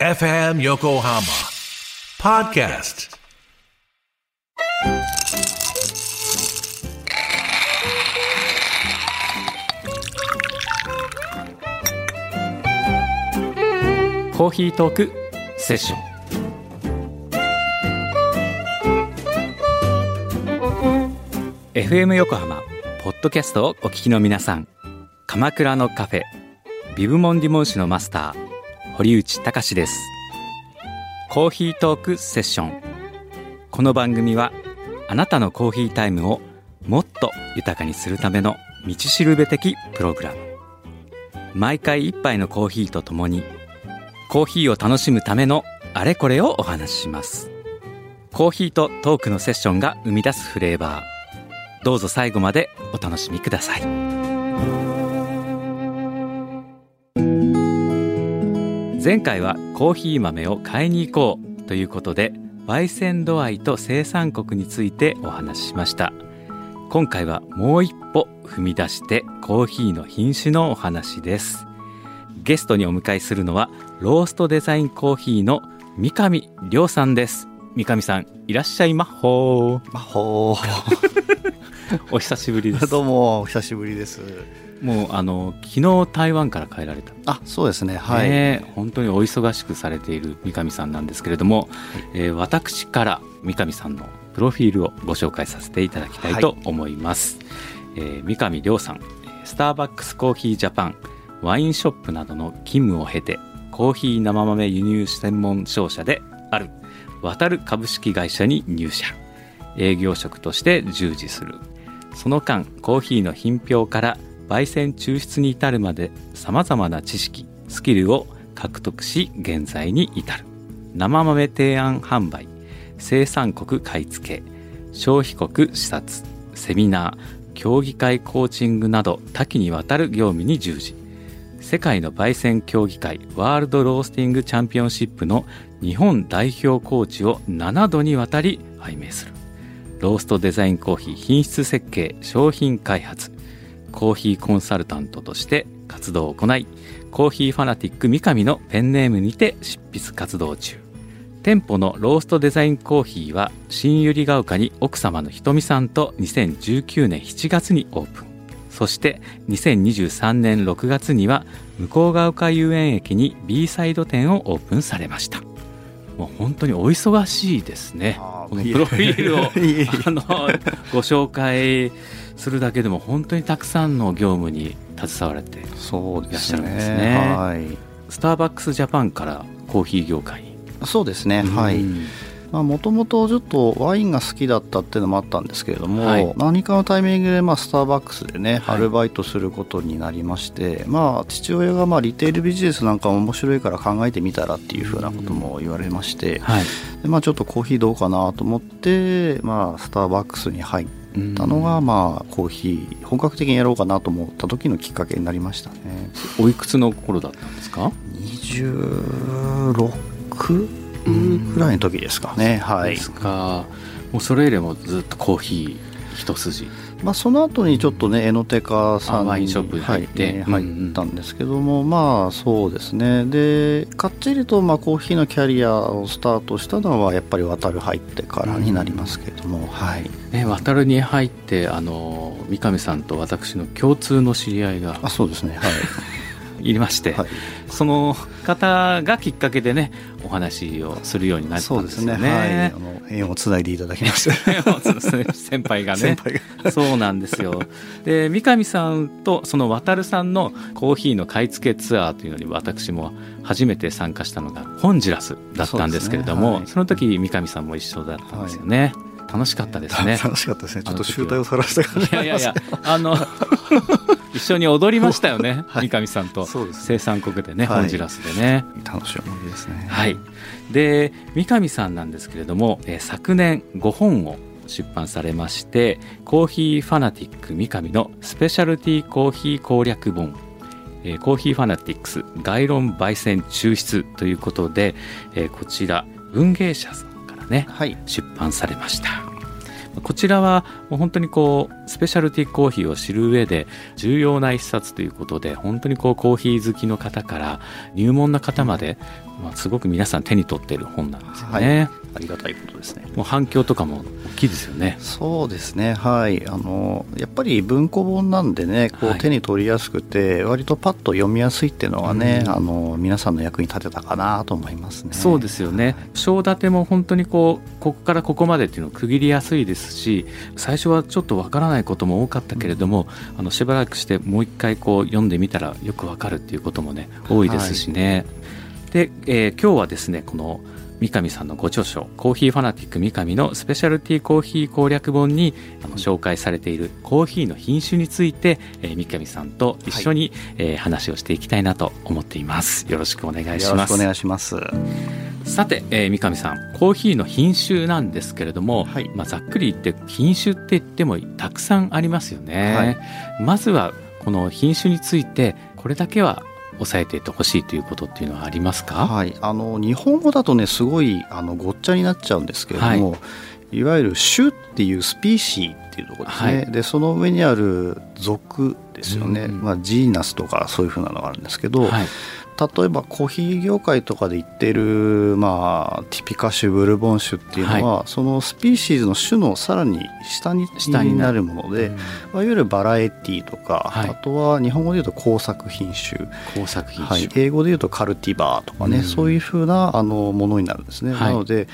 FM Yokohama Podcast.「コーヒートークセッション」FM 横浜ポッドキャストをお聞きの皆さん鎌倉のカフェビブモンディモン市のマスター堀内隆です。コーヒートークセッション。この番組はあなたのコーヒータイムをもっと豊かにするための道しるべ的プログラム。毎回一杯のコーヒーとともにコーヒーを楽しむためのあれこれをお話しします。コーヒーとトークのセッションが生み出すフレーバー。どうぞ最後までお楽しみください。前回はコーヒー豆を買いに行こうということで焙煎度合いと生産国についてお話ししました。今回はもう一歩踏み出してコーヒーの品種のお話です。ゲストにお迎えするのはローストデザインコーヒーの三上亮さんです。三上さんいらっしゃいまっほー。まほ お久しぶりです。どうもお久しぶりですもうあの昨日台湾から帰られた。あそうですね。はい、ねえ本当にお忙しくされている三上さんなんですけれども、えー私から三上さんのプロフィールをご紹介させていただきたいと思います、えー三上亮さんえースターバックスコーヒージャパンワインショップなどの勤務を経てコーヒー生豆輸入専門商社である渡る株式会社に入社。営業職として従事する。その間コーヒーの品評から焙煎抽出に至るまでさまざまな知識スキルを獲得し現在に至る。生豆提案販売生産国買い付け消費国視察セミナー協議会コーチングなど多岐にわたる業務に従事。世界の焙煎協議会ワールドロースティングチャンピオンシップの日本代表コーチを7度にわたり拝命する。ローストデザインコーヒー品質設計商品開発コーヒーコンサルタントとして活動を行いコーヒーファナティック三上のペンネームにて執筆活動中。店舗のローストデザインコーヒーは新百合ヶ丘に奥様のひとみさんと2019年7月にオープン。そして2023年6月には向ヶ丘遊園駅に B サイド店をオープンされました。もう本当にお忙しいですね。このプロフィールをあのご紹介するだけでも本当にたくさんの業務に携われていらっしゃるんですね。ねはいスターバックスジャパンからコーヒー業界に。そうですね。はい。うんもともとちょっとワインが好きだったっていうのもあったんですけれども、はい。何かのタイミングでまあスターバックスでね、はい。アルバイトすることになりまして、まあ、父親がまあリテールビジネスなんかも面白いから考えてみたらっていうふうなことも言われまして、はい。でまあ、ちょっとコーヒーどうかなと思って、まあ、スターバックスに入ったのが、まあ、コーヒー本格的にやろうかなと思った時のきっかけになりましたね。おいくつの頃だったんですか？26ぐらいの時ですかね、はい。ですか。もうそれ以来もずっとコーヒー一筋まあ、その後にちょっとねエノテカさんにあワインショップに入ってはい入ったんですけども、まあそうですね。でかっちりとまあコーヒーのキャリアをスタートしたのはやっぱり渡る入ってからになりますけれども、はい。ね渡るに入ってあの三上さんと私の共通の知り合いがあそうですね。はい。いまして、はいその方がきっかけでねお話をするようになったそうんですね。ですよね。はい。あの縁をつないでいただきました。先輩がね。先輩が。そうなんですよ。で三上さんとその渡さんのコーヒーの買い付けツアーというのに私も初めて参加したのがホンジュラスだったんですけれどもそ,、ね。はい。の時三上さんも一緒だったんですよね、楽しかったですね。楽しかったですね。ちょっと集大をさらした感じいやいやいやあの 一緒に踊りましたよね、はい。三上さんと。そうです生産国でね、はい。ホンジュラスでね。楽しい思い出ですね。はい、で三上さんなんですけれども、えー昨年5本を出版されましてコーヒーファナティック三上のスペシャルティーコーヒー攻略本。えーコーヒーファナティックス概論焙煎抽出ということで、えーこちら文芸社さんねはい。出版されました。こちらはもう本当にこうスペシャルティーコーヒーを知る上で重要な一冊ということで本当にこうコーヒー好きの方から入門の方まで、まあ、すごく皆さん手に取っている本なんですよね。はいありがたいことですね。もう反響とかも大きいですよね。そうですね。はい。あのやっぱり文庫本なんでね、こう手に取りやすくて、割とパッと読みやすいっていうのはね、あの皆さんの役に立てたかなと思いますね。そうですよね。章立ても本当にこうここからここまでっていうのを区切りやすいですし、最初はちょっとわからないことも多かったけれども、うん、あのしばらくしてもう一回こう読んでみたらよくわかるっていうこともね多いですしね。はい、で、えー、今日はですねこの三上さんのご著書「コーヒーファナティック三上」のスペシャルティーコーヒー攻略本にあの紹介されているコーヒーの品種について、えー、三上さんと一緒に、はい、えー、話をしていきたいなと思っています。よろしくお願いします。よろしくお願いします。さて、えー、三上さんコーヒーの品種なんですけれども、はい、まあ、ざっくり言って品種って言ってもたくさんありますよね、はい、まずはこの品種についてこれだけは抑えていってほしいということっていうのはありますか、はい、あの日本語だとねすごいあのごっちゃになっちゃうんですけれども、はい、いわゆる種っていうスピーシーっていうところですね、はい、でその上にある属ですよね、まあ、ジーナスとかそういうふうなのがあるんですけど、はい例えばコーヒー業界とかで言っている、まあ、ティピカ種ブルボン種っていうのは、はい、その species の種のさらに下に下になるもので、うん、まあ、いわゆる variety とか、はい、あとは日本語で言うと耕作品種。耕作品種、はい、英語で言うと cultivar とかね、うん、そういうふうなあのものになるんですね。なので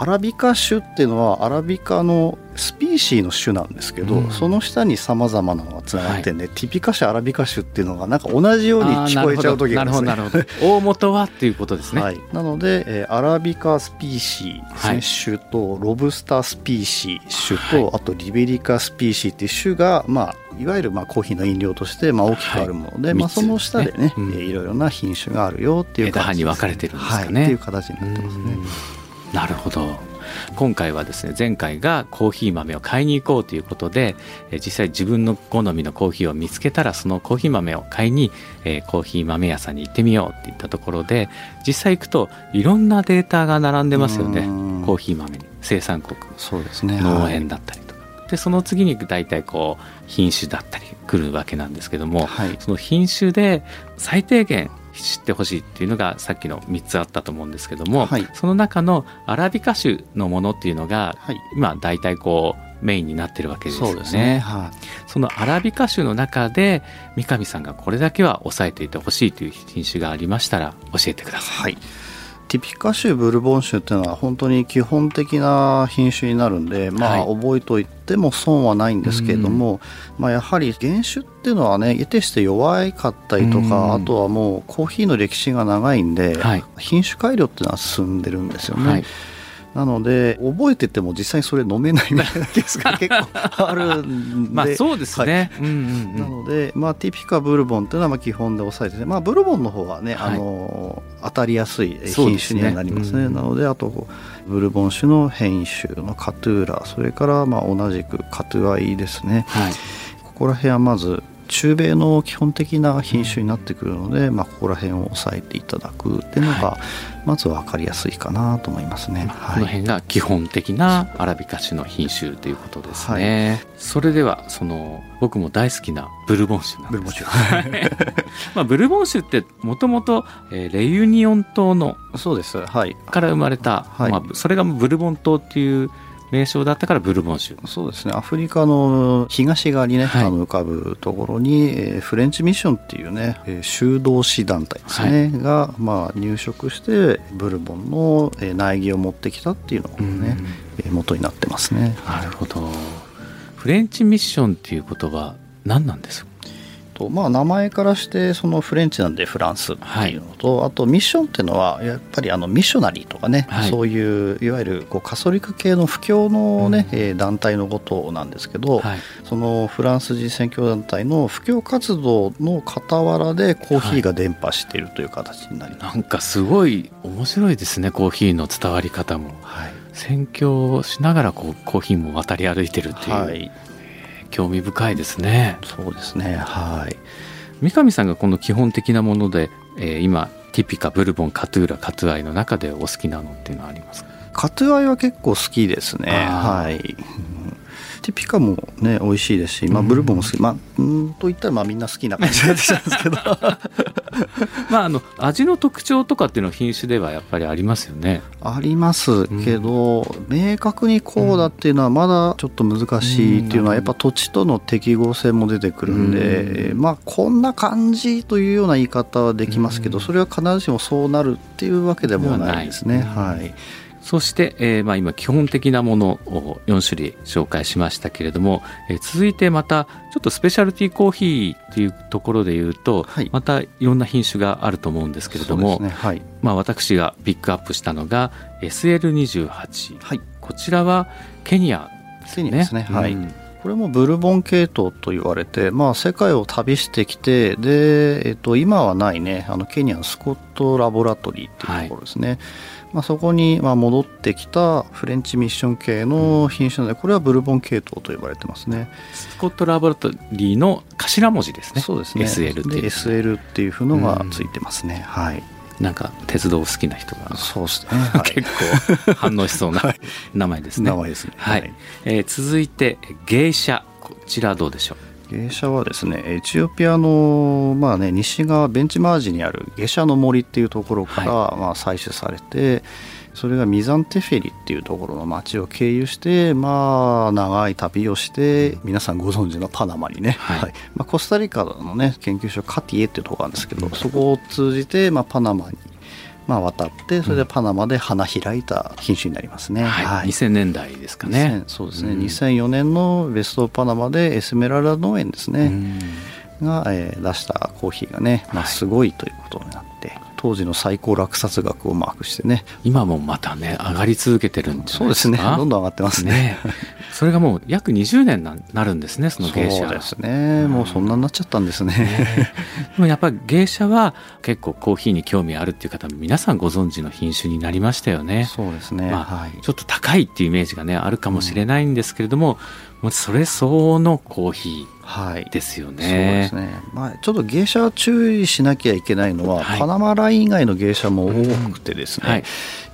アラビカ種っていうのはアラビカの species の種なんですけど、うん、その下にさまざまなのがつながってんで、はい、ティピカ種アラビカ種っていうのがなんか同じように聞こえちゃう時があるんですね。大元はっていうことですね。はい、なので、えー、アラビカ species はい、種とロブスタ species 種と、あとリベリカ species っていう種がまあいわゆるまあコーヒーの飲料としてまあ大きくあるもので、まあ、その下でね、うん、いろいろな品種があるよっていう形に分かれてるんですかね。っていう形になってますね。なるほど。今回はですね前回がコーヒー豆を買いに行こうということで実際自分の好みのコーヒーを見つけたらそのコーヒー豆を買いに、えコーヒー豆屋さんに行ってみようっていったところで実際行くといろんなデータが並んでますよね。コーヒー豆に生産国。そうですね。農園だったりとか。でその次に大体こう品種だったり来るわけなんですけども、はい、その品種で最低限知ってほしいっていうのがさっきの3つあったと思うんですけども、はい、その中のアラビカ種のものっていうのが、はい、今大体こうメインになってるわけですよね。そね。はい、そのアラビカ種の中で三上さんがこれだけは押さえていてほしいという品種がありましたら教えてください。はいティピカ種ブルボン種っていうのは本当に基本的な品種になるんで、まあ、覚えといても損はないんですけれども、まあ、やはり原種っていうのはね得てして弱かったりとか、あとはもうコーヒーの歴史が長いんで、はい、品種改良っていうのは進んでるんですよね。はいなので覚えてても実際にそれ飲めないみたいな ケースが結構あるんで。まあそうですね、はい。うんうんうん、なので、まあ、ティピカブルボンっていうのはまあ基本で抑えてて、まあ、ブルボンの方はね、はい、あの当たりやすい品種にはなりますね、ねうん、なのであとブルボン種の変異種のカトゥーラそれからまあ同じくカトゥアイですね、はい、ここら辺はまず中米の基本的な品種になってくるので、まあ、ここら辺を押さえていただくっていうのが、まず分かりやすいかなと思いますね、はい、この辺が基本的なアラビカ種の品種ということですね、はい、それではその僕も大好きなブルボン種なんです。まあブルボン種 ってもともとレユニオン島のそうです、はい、から生まれた、はい、まあ、それがブルボン島っていう名称だったからブルボン州。そうですね。アフリカの東側にね、はい、あの浮かぶところに、えー、フレンチミッションっていうね、えー、修道士団体ですね、はい、が、まあ、入植してブルボンの、えー、苗木を持ってきたっていうのがね、えー、元になってますね。なるほど。フレンチミッションっていう言葉何なんですか？とまあ、名前からしてそのフレンチなんでフランスっていうのと、はい、あとミッションっていうのはやっぱりあのミッショナリーとかね、はい、そういういわゆるこうカソリック系の布教のね、うん、団体のことなんですけど、はい、そのフランス人宣教団体の布教活動の傍らでコーヒーが伝播しているという形になります、なんかすごい面白いですねコーヒーの伝わり方も。はい。宣教しながらこうコーヒーも渡り歩いてるっていう、はい、興味深いですね。そうですね。はい。三上さんがこの基本的なもので、えー、今ティピカブルボンカトゥーラカトゥアイの中でお好きなのっていうのはありますか？カトゥアイは結構好きですね。はい。ティピカもね美味しいですし、まあ、ブルボンも好き、まあうんと言ったらまあみんな好きな感じになってきちゃうんですけど。まああの味の特徴とかっていうのは品種ではやっぱりありますよね。ありますけど、うん、明確にこうだっていうのはまだちょっと難しいっていうのはやっぱ土地との適合性も出てくるんで、うん、まあこんな感じというような言い方はできますけど、それは必ずしもそうなるっていうわけでもないですね。はい、そして、えーまあ、今基本的なものを4種類紹介しましたけれども、えー、続いてまたちょっとスペシャルティーコーヒーっていうところでいうと、はい、またいろんな品種があると思うんですけれども、ね。はい、まあ、私がピックアップしたのが SL28、はい、こちらはケニアですね。ですね。はい、うんこれもブルボン系統と言われて、まあ、世界を旅してきてで、えっと、今はないね。あのケニアのスコットラボラトリーっていうところですね、はいまあ、そこにまあ戻ってきたフレンチミッション系の品種なのでこれはブルボン系統と呼ばれてますね。スコットラボラトリーの頭文字ですね。そうですね。SL っていう。SL っていうのがついてますね、はい。なんか鉄道好きな人がそうですね、はい、結構反応しそうな名前ですね、名前ですね。はい、はい、えー、続いて芸者。こちらどうでしょう？芸者はですねエチオピアの、まあね、西側ベンチマージにある芸者の森っていうところから、はい、まあ、採取されてそれがミザンテフェリっていうところの町を経由してまあ長い旅をして皆さんご存知のパナマにね、はい、はい、まあ、コスタリカのね研究所カティエっていうところなんですけど、うん、そこを通じて、まあ、パナマにまあ、渡ってそれでパナマで花開いた品種になりますね、うん、はい。はい、2000年代ですかね。そうですね、うん、2004年のベストパナマでエスメラルダ農園ですね、うん、が、えー、出したコーヒーがね、まあ、すごいということになって、はい当時の最高落札額をマークしてね。今もまたね上がり続けてるんじゃないですか。そうですね。どんどん上がってますね。ね。それがもう約20年ななるんですねその芸者。そうですね、うん、もうそんなになっちゃったんですね。ね。でもやっぱり芸者は結構コーヒーに興味あるっていう方皆さんご存知の品種になりましたよね。そうですね、まあ、はい、ちょっと高いっていうイメージがねあるかもしれないんですけれども、うん。それ相応のコーヒーですよね。はい、そうですね。まあちょっと芸者は注意しなきゃいけないのは、はい、パナマライン以外の芸者も多くてですね、うんはい、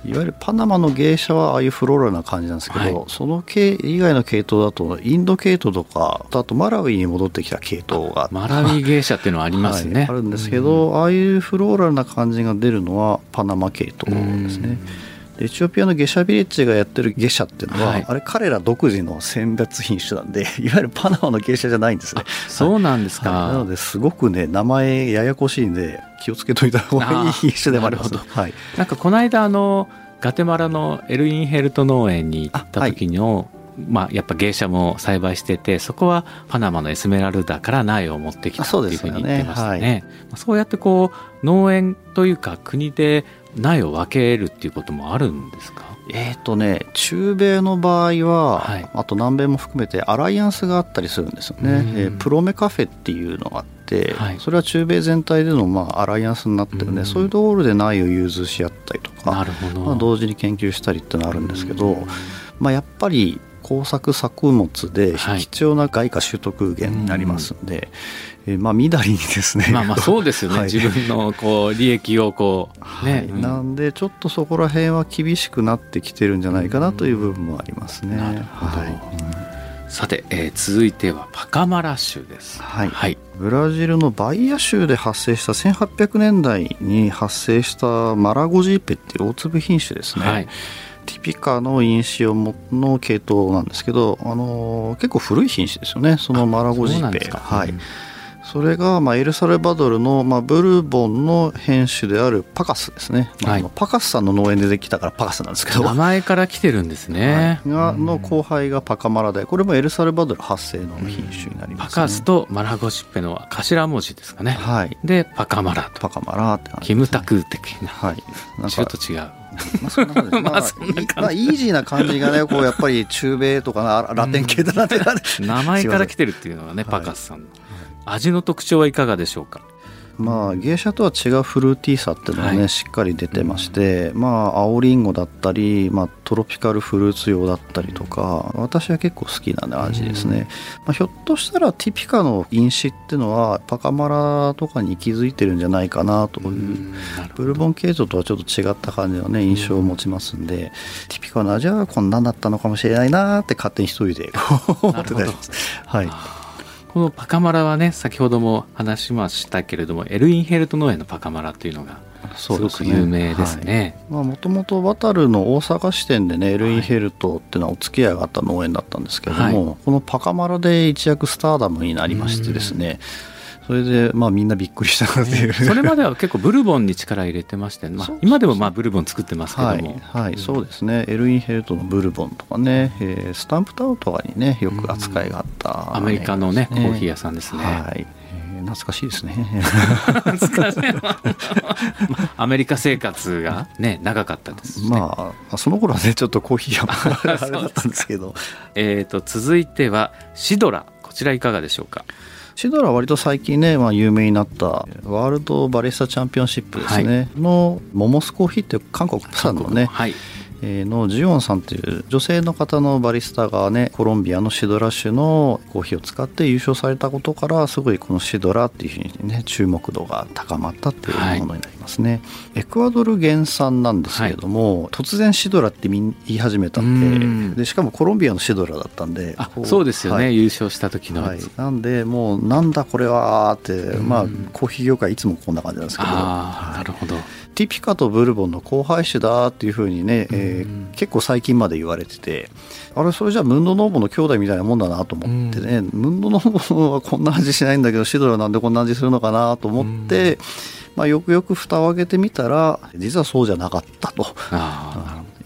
いわゆるパナマの芸者はああいうフローラルな感じなんですけど、はい、その系以外の系統だとインド系統とかあとマラウイに戻ってきた系統がマラウイ芸者っていうのはありますね、あるんですけど、うん、ああいうフローラルな感じが出るのはパナマ系統ですね。うんエチオピアのゲシャビレッジがやってるゲシャっていうのは、はい、あれ彼ら独自の選別品種なんで いわゆるパナマのゲシャじゃないんですね。そうなんですか、はい、なのですごくね名前ややこしいんで気をつけといた方がいい品種でもあります。はい、なんかこの間あのガテマラのエルインヘルト農園に行った時の、まあ、やっぱ芸者も栽培しててそこはパナマのエスメラルダから苗を持ってきたっていうふうに言ってましたね。そう、ね。はい、そうやってこう農園というか国で苗を分けるっていうこともあるんですか？えっ、ー、とね中米の場合は、はい、あと南米も含めてアライアンスがあったりするんですよね、えー、プロメカフェっていうのがあって、はい、それは中米全体での、まあ、アライアンスになってるん。で、そういうところで苗を融通し合ったりとかなるほど、まあ、同時に研究したりってのあるんですけど、まあ、やっぱり工作作物で貴重な外貨取得源になりますんで、えー、まあみだりにですねまあまあそうですよね、はい、自分のこう利益をこう、ね、はい、なんでちょっとそこら辺は厳しくなってきてるんじゃないかなという部分もありますね。なるほど、はい。うん、さて、えー、続いてはパカマラ州です、はい、はい、ブラジルのバイア州で発生した1800年代に発生したマラゴジーペっていう大粒品種ですね。はいティピカの因子の系統なんですけど、あの結構古い品種ですよね。そのマラゴジーペ。はい、うん。それが、まあ、エルサルバドルの、まあ、ブルボンの品種であるパカスですね、はい、パカスさんの農園でできたからパカスなんですけど。名前から来てるんですね、はい、がの後輩がパカマラでこれもエルサルバドル発生の品種になります、ね、パカスとマラゴシッペの頭文字ですかね、はい、でパカマラと。パカマラってね、キムタク的な、はい、ちょっと違う まあ、そんな感じまあ、まあ、イージーな感じがね、こう、やっぱり中米とかラテン系だなって、名前から来てるっていうのはね、パカスさんの。味の特徴はいかがでしょうか？まあ芸者とは違うフルーティーさっていうのがね、はい、しっかり出てまして、まあ青りんごだったり、まあ、トロピカルフルーツ用だったりとか私は結構好きな、ね、味ですね、まあ、ひょっとしたらティピカの飲酒っていうのはパカマラとかに気づいてるんじゃないかなというブルボン系統とはちょっと違った感じのね印象を持ちますんでティピカの味はこんなんだったのかもしれないなって勝手に一人で思ってたります。はいこのパカマラはね先ほども話しましたけれどもエルインヘルト農園のパカマラというのがすごく有名ですね。もともと渡るの大阪支店でねエルインヘルトっていうのはお付き合いがあった農園だったんですけれども、はい、このパカマラで一躍スターダムになりましてですね、それでまあみんなびっくりしたっていう、それまでは結構ブルボンに力入れてまして、まあ、今でもまあブルボン作ってますけども、はい、はい、そうですね。エルインヘルトのブルボンとかね、えー、スタンプタウンとかにねよく扱いがあった、ね、アメリカのねコーヒー屋さんですね。はい。懐かしいですね。懐かしい。アメリカ生活がね 長かったです、ね、まあその頃はねちょっとコーヒーはあれだったんですけど。えと続いてはシドラ。こちらいかがでしょうか？シドラは割と最近ね、まあ、有名になったワールドバリスタチャンピオンシップですね、はい、のモモスコーヒーっていう韓国プサンのね、はいのジオンさんという女性の方のバリスタがねコロンビアのシドラ種のコーヒーを使って優勝されたことからすごいこのシドラっていうふうにね注目度が高まったっていうものになりますね、はい、エクアドル原産なんですけれども、はい、突然シドラって言い始めたん。ででしかもコロンビアのシドラだったんでそうですよね、はい、優勝した時の、はい、なんでもうなんだこれはってまあコーヒー業界いつもこんな感じなんですけど。なるほど。ティピカとブルボンの交配種だっていうふうにね、えー、結構最近まで言われててあれそれじゃあムンドノーボの兄弟みたいなもんだなと思ってね、ムンドノーボはこんな味しないんだけどシドラなんでこんな味するのかなと思って、まあ、よくよく蓋を開けてみたら実はそうじゃなかったと。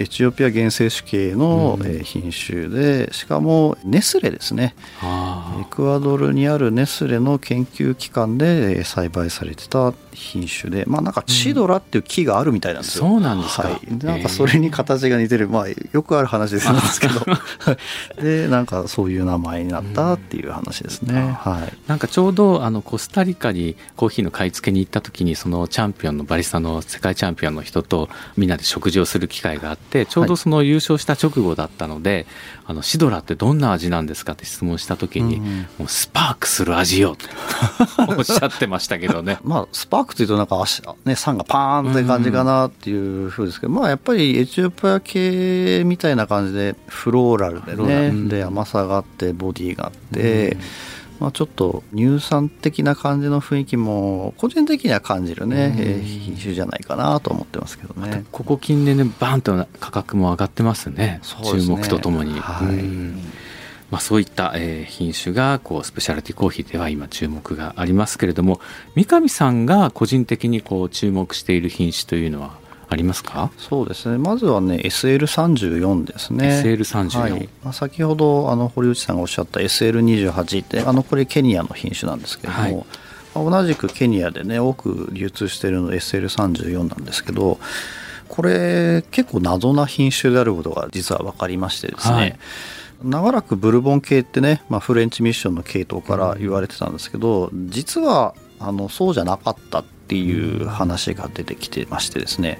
エチオピア原生種系の品種で、しかもネスレですね。エクアドルにあるネスレの研究機関で栽培されてた品種でまあなんかチドラっていう木があるみたいなんですよ、うん、そうなんですか、はい、なんかそれに形が似てる。まあよくある話ですけど。でなんかそういう名前になったっていう話ですね、うん、はい、なんかちょうどあのコスタリカにコーヒーの買い付けに行った時にそのチャンピオンのバリスタの世界チャンピオンの人とみんなで食事をする機会があってちょうどその優勝した直後だったので、はい、あのシドラってどんな味なんですかって質問した時に、うん、もうスパークする味よとおっしゃってましたけどね。まあスパークというとなんか足、ね、酸がパーンって感じかなっていうふうですけど、まあやっぱりエチオピア系みたいな感じでフローラルでね、で甘さがあってボディがあって、まあ、ちょっと乳酸的な感じの雰囲気も個人的には感じるね、え品種じゃないかなと思ってますけどね。ここ近年でバーンと価格も上がってますね、ね、注目とともに。はいまあ、そういった、えー、品種がこうスペシャルティコーヒーでは今注目がありますけれども三上さんが個人的にこう注目している品種というのはありますか？そうですね。まずはね SL34 ですね。SL34、はい。まあ、先ほどあの堀内さんがおっしゃった SL28 ってあのこれケニアの品種なんですけれども、はい。まあ、同じくケニアでね多く流通しているの SL34 なんですけどこれ結構謎な品種であることが実は分かりましてですね、はい長らくブルボン系ってね、まあ、フレンチミッションの系統から言われてたんですけど、実はあのそうじゃなかったっていう話が出てきてましてですね。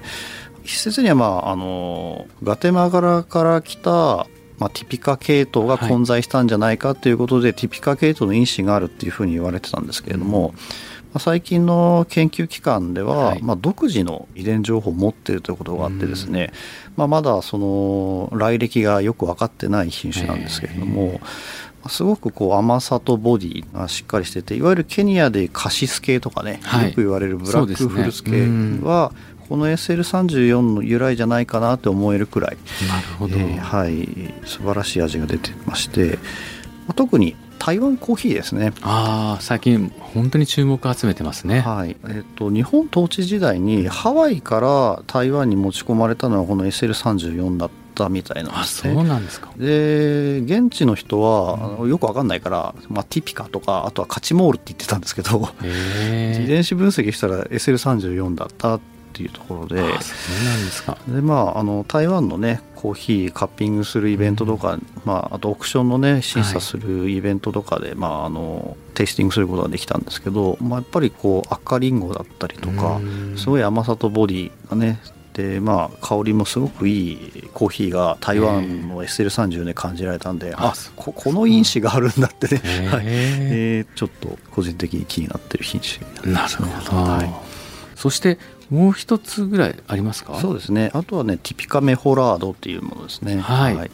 一説には、まあ、あのガテマガラから来たまあ、ティピカ系統が混在したんじゃないかということで、はい、ティピカ系統の因子があるっていうふうに言われてたんですけれども、まあ、最近の研究機関では、はい、まあ、独自の遺伝情報を持っているということがあってですね、まあ、まだその来歴がよく分かってない品種なんですけれども、すごくこう甘さとボディがしっかりしてていわゆるケニアでカシス系とかね、はい、よく言われるブラックフルス系は、この SL34 の由来じゃないかなって思えるくらい。なるほど、えー、はい。素晴らしい味が出てまして特に台湾コーヒーですね。ああ最近本当に注目を集めてますね。はい。えっ、と日本統治時代にハワイから台湾に持ち込まれたのはこの SL34 だったみたいなんですね。そうなんですか。で現地の人は、うん、よくわかんないから、まあ、ティピカとかあとはカチモールって言ってたんですけど 遺伝子分析したら SL34 だったっっていうところで。ですか。で、まあ、あの台湾のねコーヒーカッピングするイベントとか、うん、まあ、あとオークションのね審査するイベントとかで、はい、まあ、あのテイスティングすることができたんですけど、まあ、やっぱりこう赤りんごだったりとかすごい甘さとボディがねでまあ香りもすごくいいコーヒーが台湾の SL30 で感じられたんで、あここの因子があるんだってね、はい。えー、ちょっと個人的に気になってる品種な、ね、なるほど、はい、そしてもう一つぐらいありますか？そうですね。あとはねティピカメホラードっていうものですね。はい、はい。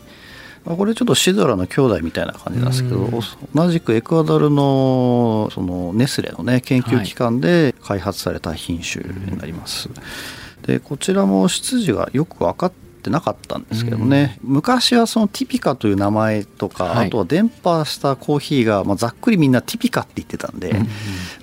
これちょっとシドラの兄弟みたいな感じなんですけど同じくエクアドルのそのネスレのね研究機関で開発された品種になります、はいでこちらも出自がよく分かってなかったんですけどね、うん、昔はそのティピカという名前とか、はい、あとは伝播したコーヒーが、まあ、ざっくりみんなティピカって言ってたんで、うん、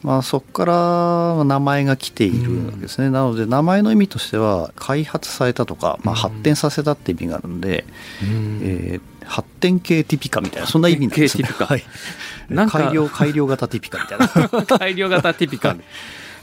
まあ、そこから名前が来ているわけですね、うん、なので名前の意味としては開発されたとか、まあ、発展させたって意味があるんで、えー、発展系ティピカみたいなそんな意味なんですね。はい、改良改良型ティピカみたいな。改良型ティピカ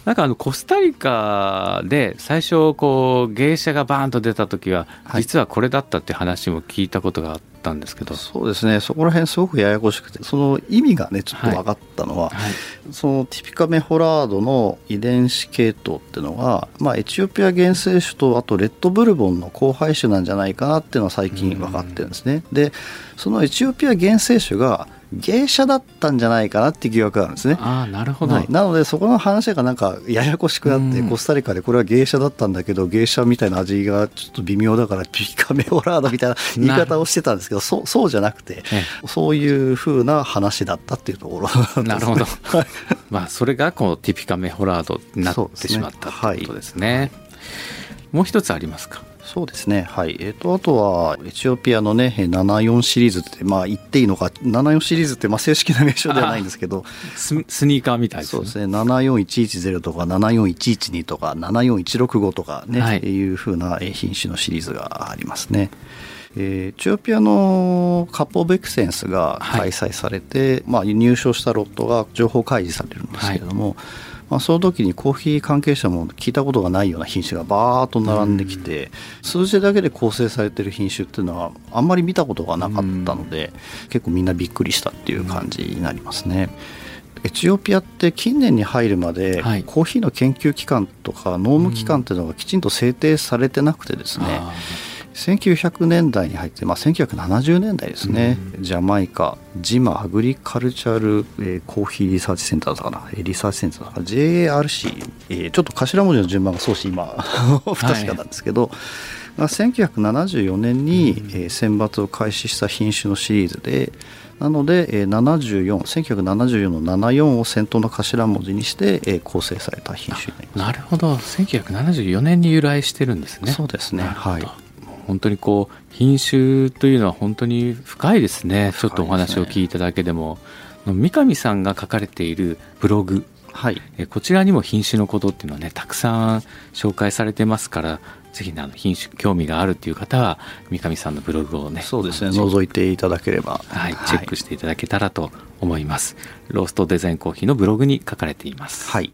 なんかあのコスタリカで最初こう芸者がバーンと出た時は実はこれだったって話も聞いたことがあったんですけど、はい、そうですね。そこら辺すごくややこしくてその意味がねちょっと分かったのは、はい。はい、そのティピカメホラードの遺伝子系統っていうのが、まあ、エチオピア原生種とあとレッドブルボンの交配種なんじゃないかなっていうのは最近分かってるんですね。でそのエチオピア原生種が芸者だったんじゃないかなって疑惑があるんですね。あなるほど、はい、なのでそこの話がなんかややこしくなって、うん、コスタリカでこれは芸者だったんだけど芸者みたいな味がちょっと微妙だからピカメオラードみたいな言い方をしてたんですけどそうそうじゃなくて、そういうふうな話だったっていうところ、ね、なるほど、はい、まあそれがこのティピカメホラードになってしまったということですね。はい、もう一つありますか？そうですね、はい。えーと、あとはエチオピアのね74シリーズって、まあ、言っていいのか。74シリーズってまあ正式な名称ではないんですけど。スニーカーみたいですね。そうですね。74110とか74112とか74165とかね、はい、いうふうな品種のシリーズがありますね。えー、エチオピアのカポベクセンスが開催されて、はい、まあ、入賞したロットが情報開示されるんですけれども、はいまあ、その時にコーヒー関係者も聞いたことがないような品種がバーッと並んできて、数字だけで構成されてる品種っていうのはあんまり見たことがなかったので、結構みんなびっくりしたっていう感じになりますね。エチオピアって近年に入るまで、コーヒーの研究機関とか農務機関っていうのがきちんと制定されてなくてですね、1900年代に入って、まあ、1970年代ですね、うん、ジャマイカジマアグリカルチャル、えー、コーヒーリサーチセンターだかな。リサーチセンターだかな。JARC、えー、ちょっと頭文字の順番が少し今 不確かなんですけど、はい。1974年に、うん、えー、選抜を開始した品種のシリーズでなので、えー、74 1974の74を先頭の頭文字にして、えー、構成された品種になります。なるほど。1974年に由来してるんですね。そうですね。はい本当にこう品種というのは本当に深いですね、ね、ちょっとお話を聞いただけでも。三上さんが書かれているブログ。はい、えこちらにも品種のことっていうのはねたくさん紹介されてますからぜひ、ね、あの品種興味があるっていう方は三上さんのブログをねそうですね。覗いていただければ、はい、チェックしていただけたらと思います、はい、ローストデザインコーヒーのブログに書かれています。はい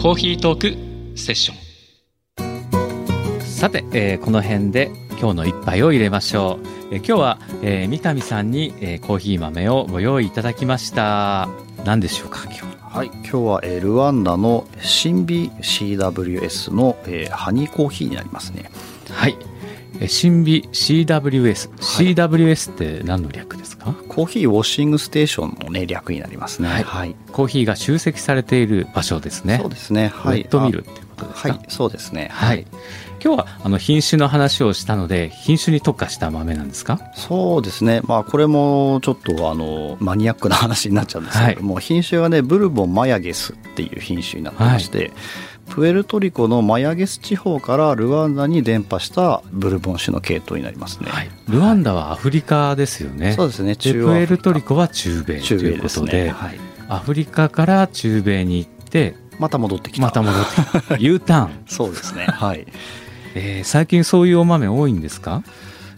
コーヒートークセッション。さて、えー、この辺で今日の一杯を入れましょう、えー、今日は、えー、三上さんに、えー、コーヒー豆をご用意いただきました。何でしょうか今日は。い今日は、えー、ルワンダの新美 CWS の、えー、ハニーコーヒーになりますね。はい新美 CWS、はい、CWS って何の略ですか？コーヒーウォッシングステーションのね略になりますね、はい、はい、コーヒーが集積されている場所ですね。そうですね。はい。ウッドミルっていうことですか？はい。そうですね。はい、今日はあの品種の話をしたので品種に特化した豆なんですか？そうですね。まあこれもちょっとあのマニアックな話になっちゃうんですけども、はい、品種はねブルボンマヤゲスっていう品種になってまして、はいプエルトリコのマヤゲス地方からルワンダに伝播したブルボン種の系統になりますね、はい、ルワンダはアフリカですよね、そうですね。中プエルトリコは中米ということで、ね。はい、アフリカから中米に行ってまた戻ってきた。また戻ってきた。U ターン。そうですね。はい。えー、最近そういうお豆多いんですか？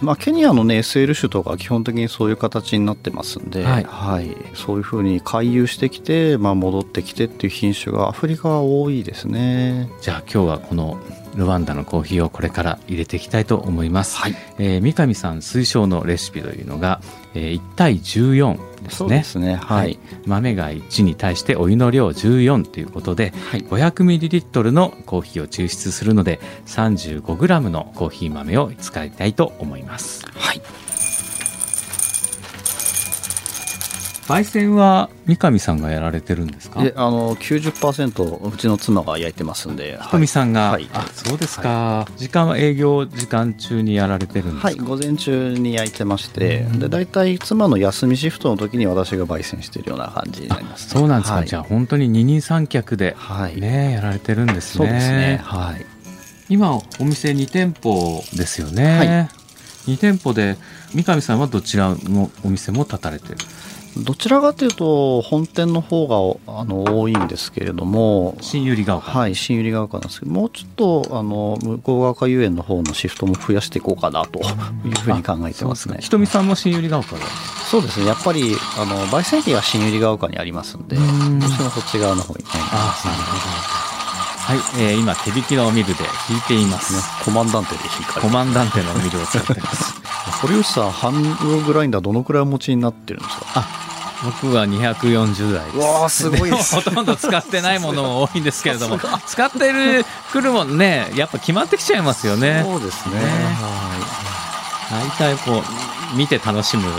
まあ、ケニアのね SL 種とか基本的にそういう形になってますんで、はいはいそういうふうに回遊してきて、まあ、戻ってきてっていう品種がアフリカは多いですね。じゃあ今日はこのルワンダのコーヒーをこれから入れていきたいと思います、はい。えー三上さん推奨のレシピというのが、えー1対14ですね。ですね。はい、豆が1に対してお湯の量14ということで、はい。500ml のコーヒーを抽出するので 35g のコーヒー豆を使いたいと思います。はい焙煎は三上さんがやられてるんですか？であの90%うちの妻が焼いてますんで、ひとみさんが、はい。あそうですか、時間は営業時間中にやられてるんですか、はい、午前中に焼いてまして、うん。で大体妻の休みシフトの時に私が焙煎しているような感じになります、そうなんですか、はい。じゃあ本当に二人三脚ではい、ねやられてるんですね。そうですね。はい。今お店2店舗ですよね、はい。2店舗で三上さんはどちらのお店も立たれてる？どちらかというと本店の方があの多いんですけれども新百合ヶ丘、はい新百合ヶ丘なんですけどもうちょっとあの向こう側遊園の方のシフトも増やしていこうかなというふうに考えてますね。ひとみさんも新百合ヶ丘で。そうですね。やっぱりあの焙煎機が新百合ヶ丘にありますんでどうしてもそっち側の方にねあなるほど。はい、えー今手引きのミルで引いています、ねコマンダンテで引かれコマンダンテのミルを使ってます堀内さんハンドグラインダーどのくらいお持ちになってるんですか？僕は240代です。うわーすごいですもほとんど使ってないものも多いんですけれども。使ってる来るもんねやっぱ決まってきちゃいますよね。そうですね。ね。大体こう見て楽しむは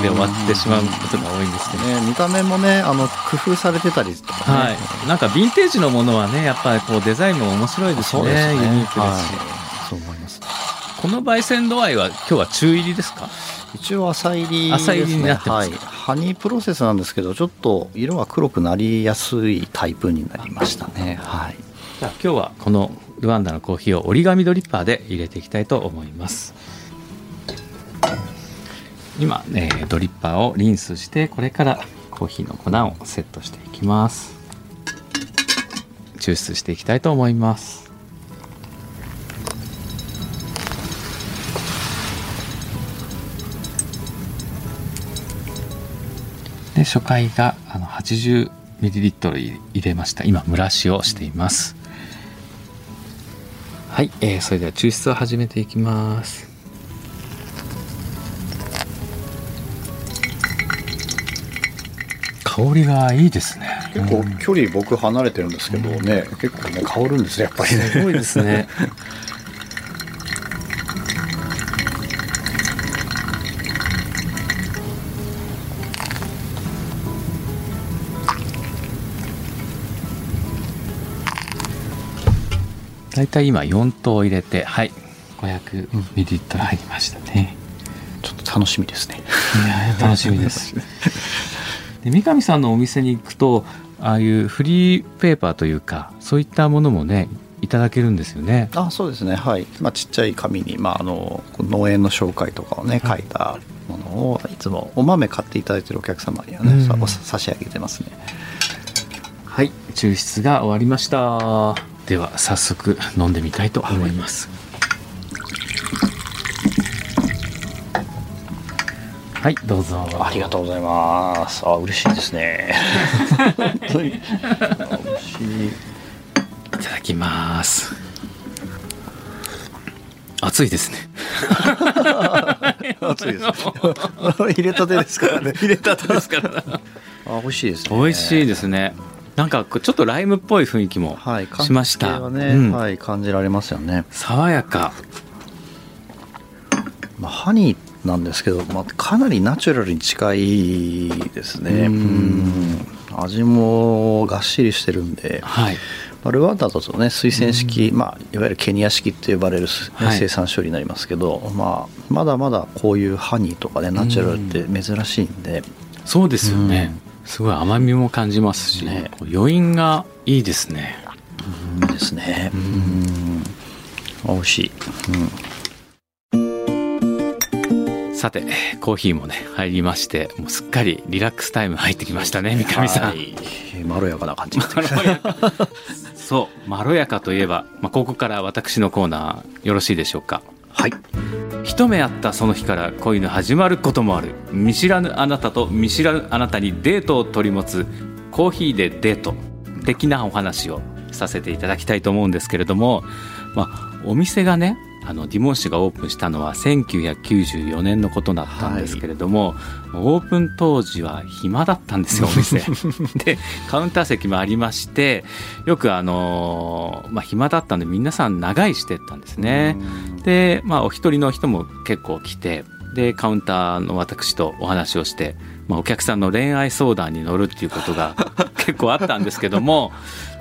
いで終わってしまうことが多いんですけど。ね見た目もねあの工夫されてたりとかね。はい、なんかヴィンテージのものはねやっぱりこうデザインも面白いですね。そうですね。ユニークですし、はい。そう思いますこの焙煎度合いは今日は中入りですか？一応浅入りです、浅入りになってますはい、ハニープロセスなんですけどちょっと色は黒くなりやすいタイプになりましたね。はい。じゃあ今日はこのルワンダのコーヒーを折り紙ドリッパーで入れていきたいと思います。今、えードリッパーをリンスしてこれからコーヒーの粉をセットしていきます。抽出していきたいと思いますで初回があの 80ml 入れました。今蒸らしをしています。はい、えーそれでは抽出を始めていきます。香りがいいですね。結構距離僕離れてるんですけどね、結構ね香るんですねやっぱりね。すごいですね だいたい今4等入れてはい500ミリリットル入りましたね、ちょっと楽しみですね。いや楽しみです。で三上さんのお店に行くとああいうフリーペーパーというかそういったものもねいただけるんですよね。あそうですね。はい、まあ、ちっちゃい紙に、まあ、あの農園の紹介とかをね書いたものをいつもお豆買っていただいてるお客様にはね、うん。さ差し上げてますね。はい。抽出が終わりましたでは早速飲んでみたいと思います。はい、どうぞ。ありがとうございます。あ嬉しいですね。本当に。嬉しい。いただきます。熱いですね。熱いです。入れたてですからね。入れたてですから。あ美味しいですね。美味しいですねなんかちょっとライムっぽい雰囲気もはいしました、はね、うん。はい感じられますよね。爽やか。まあ、ハニーなんですけど、まあ、かなりナチュラルに近いですね。うん。うん。味もがっしりしてるんで、はい。まあ、ルワンダだとね水洗式、まあ、いわゆるケニア式って呼ばれる、生産処理になりますけど、まあ、まだまだこういうハニーとかねナチュラルって珍しいんで、そうですよね、すごい甘みも感じますし、ね。余韻がいいですね。うんですね。うん。美味しい、うん。さてコーヒーもね入りましてもうすっかりリラックスタイム入ってきましたね三上さん、はい。まろやかな感じ そうまろやかといえば、まあ、ここから私のコーナーよろしいでしょうか？はい一目会ったその日から恋の始まることもある見知らぬあなたと見知らぬあなたにデートを取り持つコーヒーでデート的なお話をさせていただきたいと思うんですけれども、まあ、お店がねあのディモン氏がオープンしたのは1994年のことだったんですけれども、は、オープン当時は暇だったんですよ お店。でカウンター席もありましてよくあの、まあ、暇だったんで皆さん長居してったんですね。で、まあ、お一人の人も結構来てでカウンターの私とお話をして、まあ、お客さんの恋愛相談に乗るっていうことが 結構あったんですけども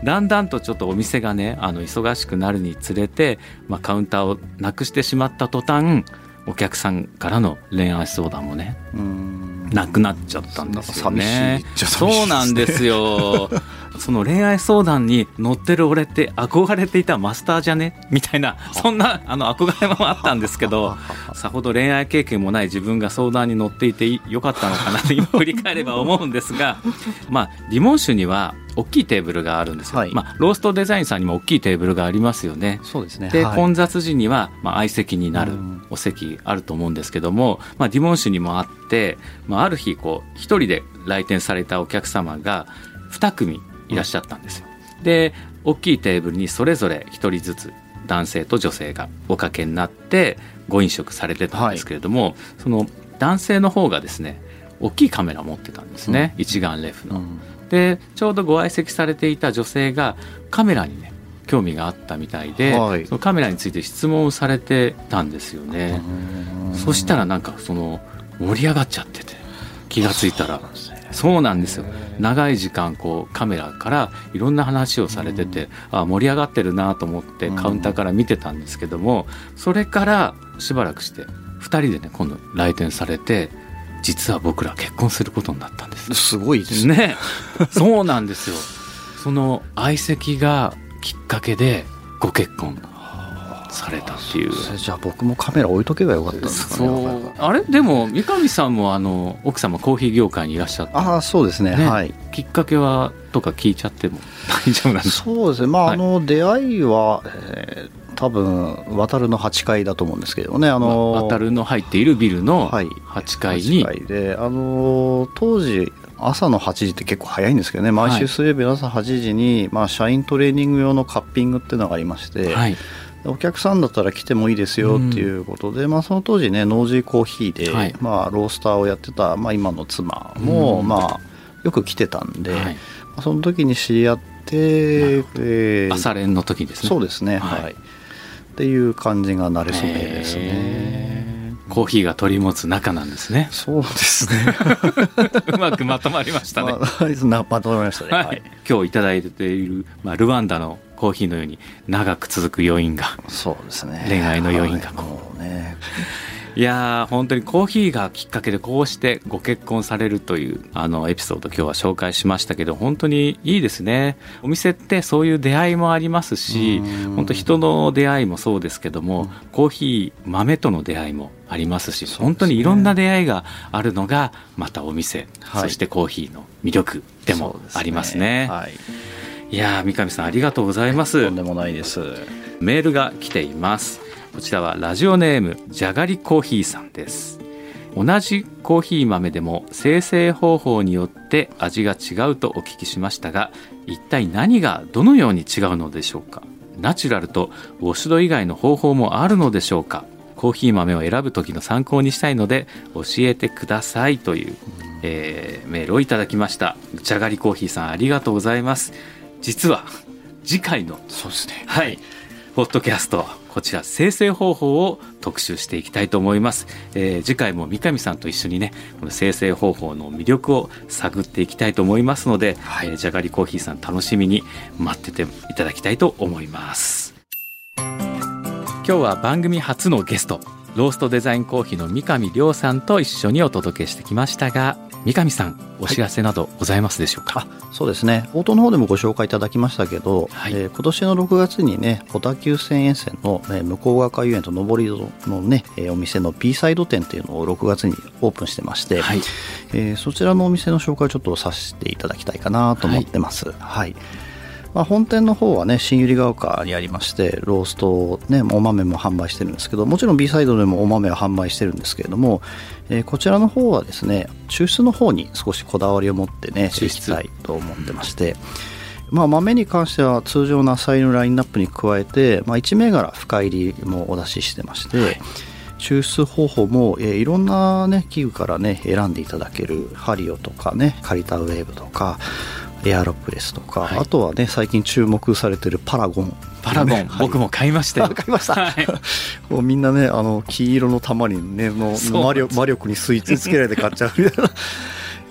だんだんとちょっとお店がねあの忙しくなるにつれて、まあ、カウンターをなくしてしまった途端お客さんからの恋愛相談もねなくなっちゃったんですよね。そうなんですよ。その恋愛相談に乗ってる俺って憧れていたマスターじゃね？みたいなそんなあの憧れもあったんですけどさほど恋愛経験もない自分が相談に乗っていてよかったのかなと今振り返れば思うんですがまあリモン酒には大きいテーブルがあるんですよ、はい、まあ、ローストデザインさんにも大きいテーブルがありますよね。そうですね。で、はい、混雑時には、まあ、相席になるお席あると思うんですけども、まあ、ディモン酒にもあって、まあ、ある日こう一人で来店されたお客様が2組いらっしゃったんですよ。で大きいテーブルにそれぞれ1人ずつ男性と女性がおかけになってご飲食されてたんですけれども、はい、その男性の方がですね大きいカメラを持ってたんですね、うん、一眼レフの。うん、でちょうどご相席されていた女性がカメラにね興味があったみたいで、はい、そのカメラについて質問をされてたんですよね。そしたらなんかその盛り上がっちゃってて気が付いたら。そうなんですよ。長い時間こうカメラからいろんな話をされてて、うん、あ盛り上がってるなと思ってカウンターから見てたんですけども、それからしばらくして2人でね今度来店されて実は僕ら結婚することになったんです。すごいですね。そうなんですよ。その相席がきっかけでご結婚されたっていう。じゃあ僕もカメラ置いとけばよかったんですかねあれ？でも三上さんもあの奥様コーヒー業界にいらっしゃって。ああそうですね、ね、はい。きっかけはとか聞いちゃっても大丈夫なんですか？そうですね。まあ、はい、あの出会いは、えー多分渡るの8階だと思うんですけどね。あの渡るの入っているビルの8階に、はい、であの当時朝の8時って結構早いんですけどね。毎週水曜日の朝8時に、まあ、社員トレーニング用のカッピングっていうのがありまして、はい、お客さんだったら来てもいいですよっていうことで、うん、まあ、その当時ねノージーコーヒーで、はい、まあ、ロースターをやってた、まあ、今の妻も、うん、まあ、よく来てたんで、はい、その時に知り合って、えー、朝練の時ですね。そうですね。はい、はい、っていう感じが慣れ初めですね。コーヒーが取り持つ仲なんですね。そうですね。うまくまとまりましたね。ままとまりましたね。はい、今日いただいている、まあ、ルワンダのコーヒーのように長く続く余韻がそうですね恋愛の余韻がこう、ね、いや本当にコーヒーがきっかけでこうしてご結婚されるというあのエピソード今日は紹介しましたけど本当にいいですね。お店ってそういう出会いもありますし本当人の出会いもそうですけどもコーヒー豆との出会いもありますし、本当にいろんな出会いがあるのがまたお店、はい、そしてコーヒーの魅力でもありますね。はい。いや三上さんありがとうございます。とんでもないです。メールが来ていますこちらはラジオネームじゃがりコーヒーさんです。同じコーヒー豆でも生成方法によって味が違うとお聞きしましたが一体何がどのように違うのでしょうか？ナチュラルとウォッシュド以外の方法もあるのでしょうか？コーヒー豆を選ぶ時の参考にしたいので教えてくださいという、えー、メールをいただきました。じゃがりコーヒーさんありがとうございます。実は次回のそうですね。はいポッドキャストこちら生成方法を特集していきたいと思います、えー、次回も三上さんと一緒にねこの生成方法の魅力を探っていきたいと思いますので、はい、えー、じゃがりコーヒーさん楽しみに待ってていただきたいと思います。今日は番組初のゲストローストデザインコーヒーの三上亮さんと一緒にお届けしてきましたが三上さんお知らせなどございますでしょうか、はい、そうですね。冒頭の方でもご紹介いただきましたけど、はい、えー、今年の6月にね小田急線沿線の、えー、向こう側遊園と上りのね、えー、お店の B サイド店っていうのを6月にオープンしてまして、はい、えー、そちらのお店の紹介をちょっとさせていただきたいかなと思ってます。はい、はいまあ、本店の方はね新百合ヶ丘にありましてローストねお豆も販売してるんですけどもちろん B サイドでもお豆は販売してるんですけれども、えー、こちらの方はですね抽出の方に少しこだわりを持ってねいきたいと思ってまして、まあ、豆に関しては通常の浅いのラインナップに加えて、まあ、1銘柄深入りもお出ししてまして、はい。抽出方法も、えー、いろんな、ね、器具からね選んでいただけるハリオとかねカリタウェーブとかエアロプレスとか、はい、あとはね最近注目されてるパラゴン。パラゴン、ね、僕も買いましたよ。買いました、はい、もうみんなねあの黄色の玉にねの魔力魔力に吸い付けられて買っちゃうみたいな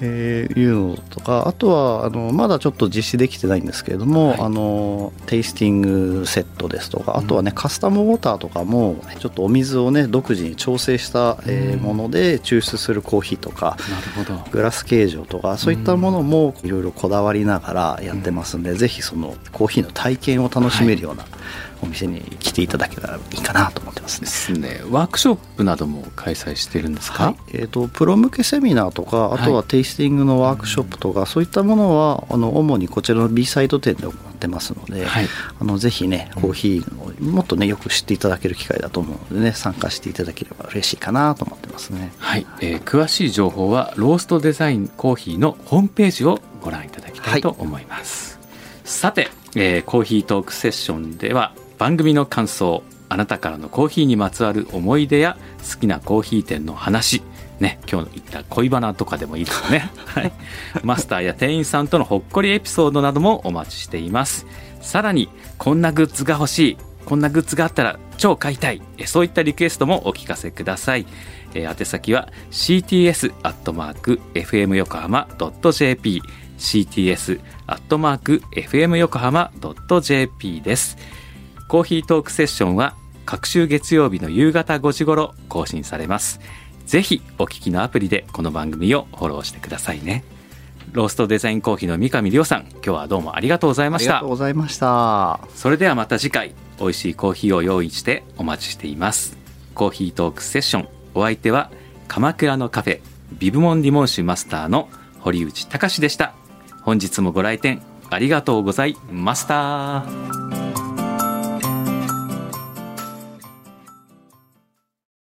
えー、いうのとかあとはあのまだちょっと実施できてないんですけれども、はい、あのテイスティングセットですとかあとはね、うん、カスタムウォーターとかもちょっとお水をね独自に調整した、えー、もので抽出するコーヒーとかなるほど。グラス形状とかそういったものもいろいろこだわりながらやってますんで、うん、ぜひそのコーヒーの体験を楽しめるような、はいお店に来ていただけたらいいかなと思ってますね。ですね。ワークショップなども開催してるんですか？はい、えっ、ー、とプロ向けセミナーとか、あとはテイスティングのワークショップとか、はい、そういったものはあの主にこちらの B サイド店で行ってますので、はい、あのぜひねコーヒーをもっとねよく知っていただける機会だと思うのでね参加していただければ嬉しいかなと思ってますね。はい。えー、詳しい情報はローストデザインコーヒーのホームページをご覧いただきたいと思います。さて、えー、コーヒートークセッションでは番組の感想あなたからのコーヒーにまつわる思い出や好きなコーヒー店の話ね、今日言った恋バナとかでもいいですね。はい。マスターや店員さんとのほっこりエピソードなどもお待ちしています。さらに、こんなグッズが欲しい、こんなグッズがあったら超買いたい、そういったリクエストもお聞かせください。えー、宛先は cts.fm 横浜 .jp cts.fm 横浜 .jp です。コーヒートークセッションは各週月曜日の夕方5時頃更新されます。ぜひお聞きのアプリでこの番組をフォローしてくださいね。ローストデザインコーヒーの三上亮さん、今日はどうもありがとうございました。ありがとうございました。それではまた次回、美味しいコーヒーを用意してお待ちしています。コーヒートークセッション、お相手は鎌倉のカフェ、ビブモンディモンシュマスターの堀内隆でした。本日もご来店ありがとうございました。